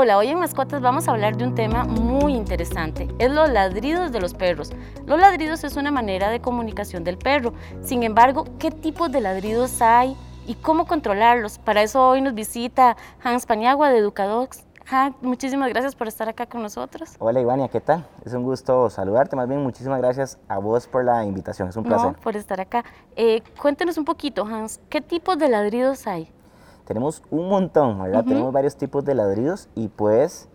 Hola, hoy en Mascotas vamos a hablar de un tema muy interesante, es los ladridos de los perros. Los ladridos es una manera de comunicación del perro, sin embargo, ¿qué tipos de ladridos hay y cómo controlarlos? Para eso hoy nos visita Hans Paniagua de Educadox. Hans, muchísimas gracias por estar acá con nosotros. Hola Ivania, ¿qué tal? Es un gusto saludarte, más bien muchísimas gracias a vos por la invitación, es un placer. No, por estar acá. Eh, cuéntenos un poquito, Hans, ¿qué tipos de ladridos hay? Tenemos un montón, ¿verdad? Tenemos varios tipos de ladridos y pues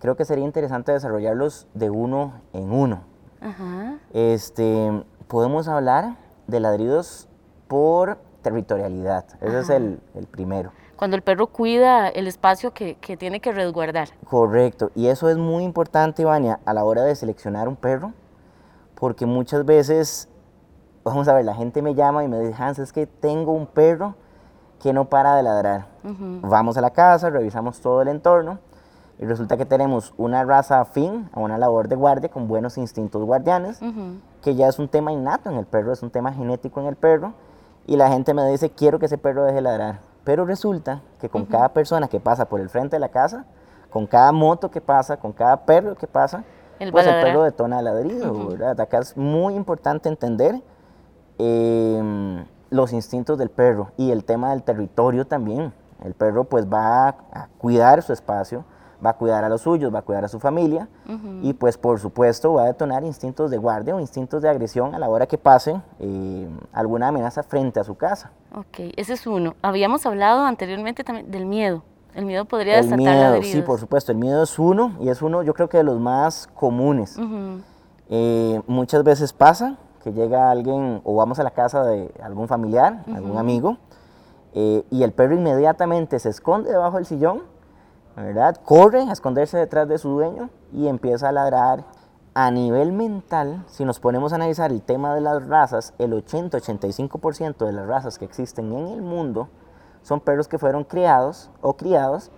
creo que sería interesante desarrollarlos de uno en uno. Ajá. Este, podemos hablar de ladridos por territorialidad, ese es el, el, primero. Cuando el perro cuida el espacio que, que, tiene que resguardar. Correcto, y eso es muy importante, Ivania, a la hora de seleccionar un perro, porque muchas veces, vamos a ver, la gente me llama y me dice, Hans, es que tengo un perro que no para de ladrar. Vamos a la casa, revisamos todo el entorno y resulta que tenemos una raza afín a una labor de guardia con buenos instintos guardianes, que ya es un tema innato en el perro, es un tema genético en el perro, y la gente me dice, quiero que ese perro deje de ladrar. Pero resulta que con cada persona que pasa por el frente de la casa, con cada moto que pasa, con cada perro que pasa, el pues el perro detona ladrido, ¿verdad? Acá es muy importante entender eh, los instintos del perro y el tema del territorio también. El perro pues va a, cuidar su espacio, va a cuidar a los suyos, va a cuidar a su familia y pues por supuesto va a detonar instintos de guardia o instintos de agresión a la hora que pase eh, alguna amenaza frente a su casa. Ok, ese es uno. Habíamos hablado anteriormente también del miedo. El miedo podría desatar el miedo, Sí, por supuesto, el miedo es uno y es uno yo creo que de los más comunes. Eh, muchas veces pasa que llega alguien o vamos a la casa de algún familiar, algún amigo, eh, y el perro inmediatamente se esconde debajo del sillón, ¿verdad? Corre a esconderse detrás de su dueño y empieza a ladrar. A nivel mental, si nos ponemos a analizar el tema de las razas, el 80-85% de las razas que existen en el mundo son perros que fueron criados o criados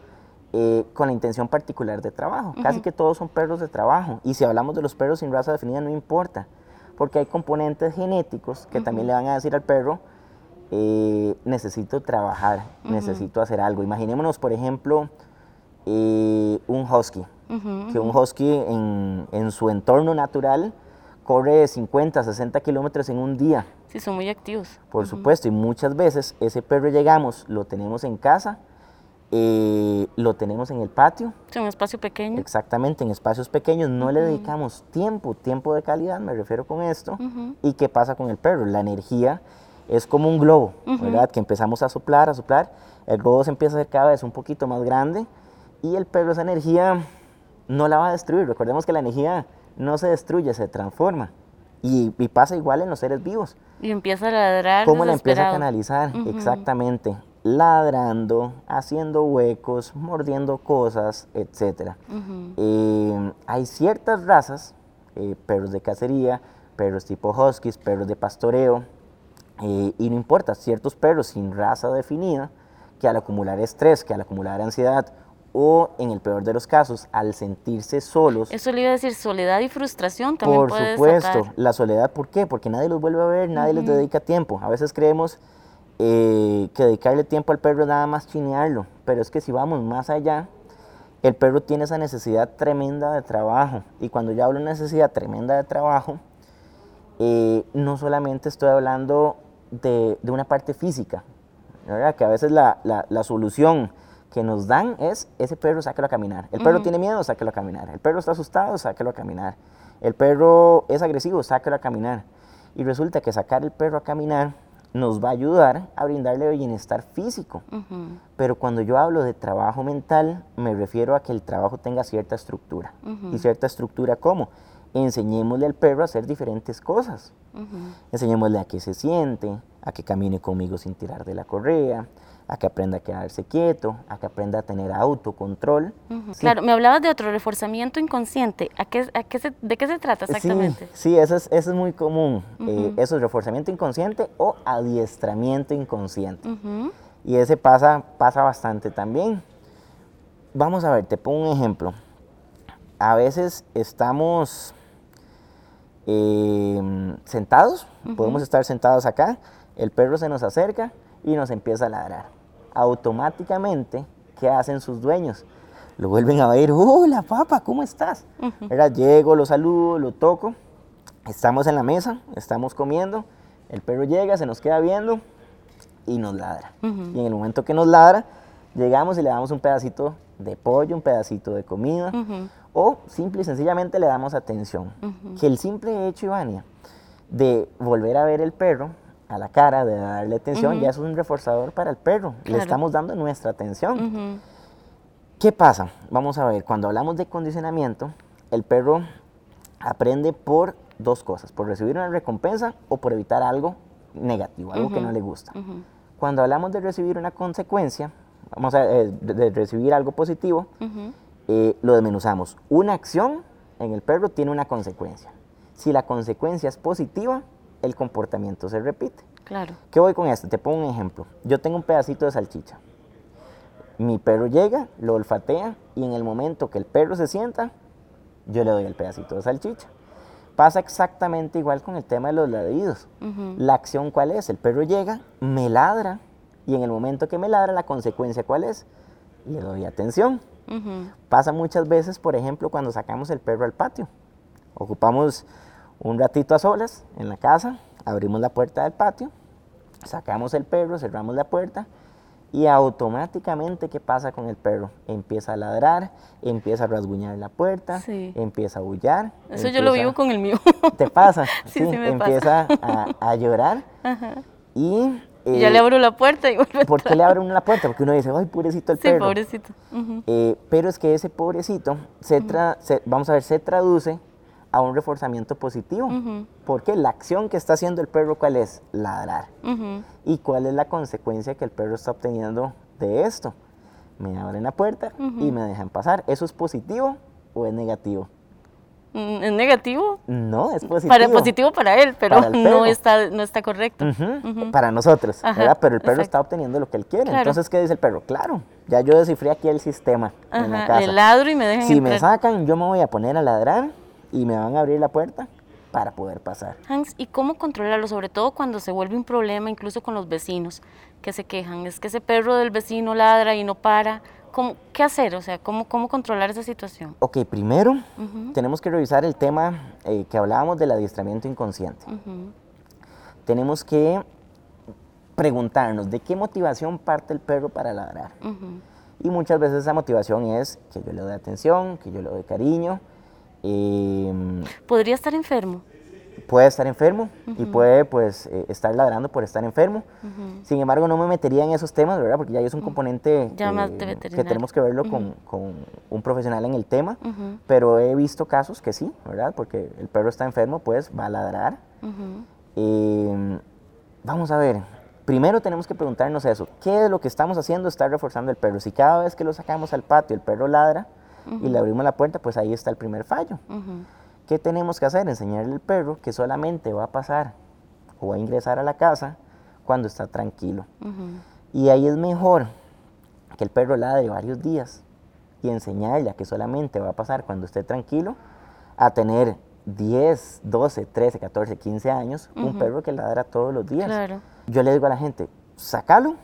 eh, con la intención particular de trabajo. Casi que todos son perros de trabajo. Y si hablamos de los perros sin raza definida, no importa porque hay componentes genéticos que también le van a decir al perro, eh, necesito trabajar, necesito hacer algo. Imaginémonos, por ejemplo, eh, un husky, que un husky en, su entorno natural corre 50, 60 kilómetros en un día. Sí, son muy activos. Por supuesto, y muchas veces ese perro llegamos, lo tenemos en casa, eh, lo tenemos en el patio. En un espacio pequeño. Exactamente, en espacios pequeños. No le dedicamos tiempo, tiempo de calidad, me refiero con esto. ¿Y qué pasa con el perro? La energía es como un globo, ¿verdad? Que empezamos a soplar, a soplar. El globo se empieza a hacer cada vez un poquito más grande y el perro esa energía no la va a destruir. Recordemos que la energía no se destruye, se transforma. Y, pasa igual en los seres vivos. Y empieza a ladrar. ¿Cómo la empieza a canalizar? Exactamente ladrando, haciendo huecos, mordiendo cosas, etc. Eh, hay ciertas razas, eh, perros de cacería, perros tipo huskies, perros de pastoreo, eh, y no importa, ciertos perros sin raza definida, que al acumular estrés, que al acumular ansiedad, o en el peor de los casos, al sentirse solos. Eso le iba a decir, soledad y frustración también. Por supuesto, la soledad, ¿por qué? Porque nadie los vuelve a ver, nadie les dedica tiempo. A veces creemos eh, que dedicarle tiempo al perro nada más chinearlo, pero es que si vamos más allá, el perro tiene esa necesidad tremenda de trabajo. Y cuando yo hablo de necesidad tremenda de trabajo, eh, no solamente estoy hablando de, una parte física, ¿verdad? que a veces la, solución que nos dan es ese perro sáquelo a caminar. El perro tiene miedo, sáquelo a caminar. El perro está asustado, sáquelo a caminar. El perro es agresivo, sáquelo a caminar. Y resulta que sacar el perro a caminar nos va a ayudar a brindarle bienestar físico. Pero cuando yo hablo de trabajo mental, me refiero a que el trabajo tenga cierta estructura. ¿Y cierta estructura cómo? Enseñémosle al perro a hacer diferentes cosas. Enseñémosle a que se siente, a que camine conmigo sin tirar de la correa, a que aprenda a quedarse quieto, a que aprenda a tener autocontrol. Claro, me hablabas de otro reforzamiento inconsciente. ¿A qué, a qué se, ¿De qué se trata exactamente? Sí, eso, es, eso es muy común. Eh, eso es reforzamiento inconsciente o adiestramiento inconsciente. Y ese pasa, pasa bastante también. Vamos a ver, te pongo un ejemplo. A veces estamos em, sentados, podemos estar sentados acá, el perro se nos acerca y nos empieza a ladrar automáticamente, ¿qué hacen sus dueños? lo vuelven a ver, hola papá, ¿cómo estás? ¿Verdad? Llego, lo saludo, lo toco, estamos en la mesa, estamos comiendo, el perro llega, se nos queda viendo y nos ladra. Y en el momento que nos ladra, llegamos y le damos un pedacito de pollo, un pedacito de comida, o simple y sencillamente le damos atención. Que el simple hecho, Ivania, de volver a ver el perro a la cara, de darle atención, ya es un reforzador para el perro. Le estamos dando nuestra atención. ¿Qué pasa? Vamos a ver, cuando hablamos de condicionamiento, el perro aprende por dos cosas, por recibir una recompensa o por evitar algo negativo, algo que no le gusta. Cuando hablamos de recibir una consecuencia, vamos a eh, de, recibir algo positivo, eh, lo desmenuzamos. Una acción en el perro tiene una consecuencia. Si la consecuencia es positiva, el comportamiento se repite. Claro. ¿Qué voy con esto? Te pongo un ejemplo. Yo tengo un pedacito de salchicha. Mi perro llega, lo olfatea y en el momento que el perro se sienta, yo le doy el pedacito de salchicha. Pasa exactamente igual con el tema de los ladridos. La acción cuál es? El perro llega, me ladra y en el momento que me ladra, la consecuencia cuál es? Le doy atención. Pasa muchas veces, por ejemplo, cuando sacamos el perro al patio. Ocupamos un ratito a solas en la casa, abrimos la puerta del patio, sacamos el perro, cerramos la puerta y automáticamente, ¿qué pasa con el perro? Empieza a ladrar, empieza a rasguñar la puerta, empieza a bullar. Eso yo lo vivo con el mío. ¿Te pasa? sí, empieza A, llorar y... ya le abro la puerta y vuelve ¿Por qué le abro la puerta? Porque uno dice, ay, pobrecito el perro. Sí, pobrecito. Eh, pero es que ese pobrecito, se, se vamos a ver, se traduce a un reforzamiento positivo. Porque la acción que está haciendo el perro, ¿cuál es? Ladrar. ¿Y cuál es la consecuencia que el perro está obteniendo de esto? Me abren la puerta y me dejan pasar. ¿Eso es positivo o es negativo? Mm, ¿Es negativo? No, es positivo. Para, positivo para él, pero no, está, no está correcto. Para nosotros, ¿verdad? Pero el perro está obteniendo lo que él quiere. Entonces, ¿qué dice el perro? Claro, ya yo descifré aquí el sistema en la casa. Ladro y me dejan Si me sacan, yo me voy a poner a ladrar y me van a abrir la puerta para poder pasar. Hans, ¿y cómo controlarlo? Sobre todo cuando se vuelve un problema, incluso con los vecinos que se quejan. Es que ese perro del vecino ladra y no para. ¿Cómo, ¿Qué hacer? O sea, ¿cómo, cómo controlar esa situación? Ok, primero tenemos que revisar el tema eh, que hablábamos del adiestramiento inconsciente. Tenemos que preguntarnos de qué motivación parte el perro para ladrar. Y muchas veces esa motivación es que yo le doy atención, que yo le doy cariño, ¿Podría estar enfermo? Puede estar enfermo y puede pues eh, estar ladrando por estar enfermo. Sin embargo, no me metería en esos temas, ¿verdad? Porque ya es un componente eh, que tenemos que verlo con, con, un profesional en el tema. Pero he visto casos que sí, ¿verdad? Porque el perro está enfermo, pues va a ladrar. Em, vamos a ver, primero tenemos que preguntarnos eso. ¿Qué de lo que estamos haciendo está reforzando el perro? Si cada vez que lo sacamos al patio el perro ladra, y le abrimos la puerta, pues ahí está el primer fallo. ¿Qué tenemos que hacer? Enseñarle al perro que solamente va a pasar o va a ingresar a la casa cuando está tranquilo. Y ahí es mejor que el perro ladre varios días y enseñarle a que solamente va a pasar cuando esté tranquilo a tener 10, 12, 13, 14, 15 años, un perro que ladra todos los días. Yo le digo a la gente, sacalo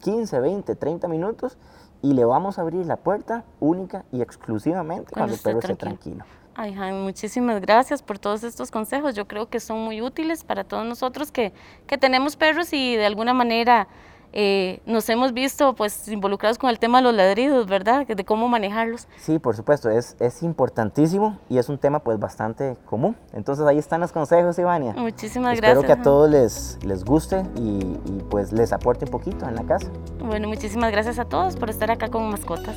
15, 20, 30 minutos y le vamos a abrir la puerta única y exclusivamente cuando, el perro esté tranquilo. Ay, Jaime, muchísimas gracias por todos estos consejos. Yo creo que son muy útiles para todos nosotros que, que tenemos perros y de alguna manera eh, nos hemos visto pues involucrados con el tema de los ladridos, ¿verdad? De cómo manejarlos. Sí, por supuesto, es, es importantísimo y es un tema pues bastante común. Entonces ahí están los consejos, Ivania. Muchísimas gracias. Espero que a todos les, les guste y, y pues les aporte un poquito en la casa. Bueno, muchísimas gracias a todos por estar acá con mascotas.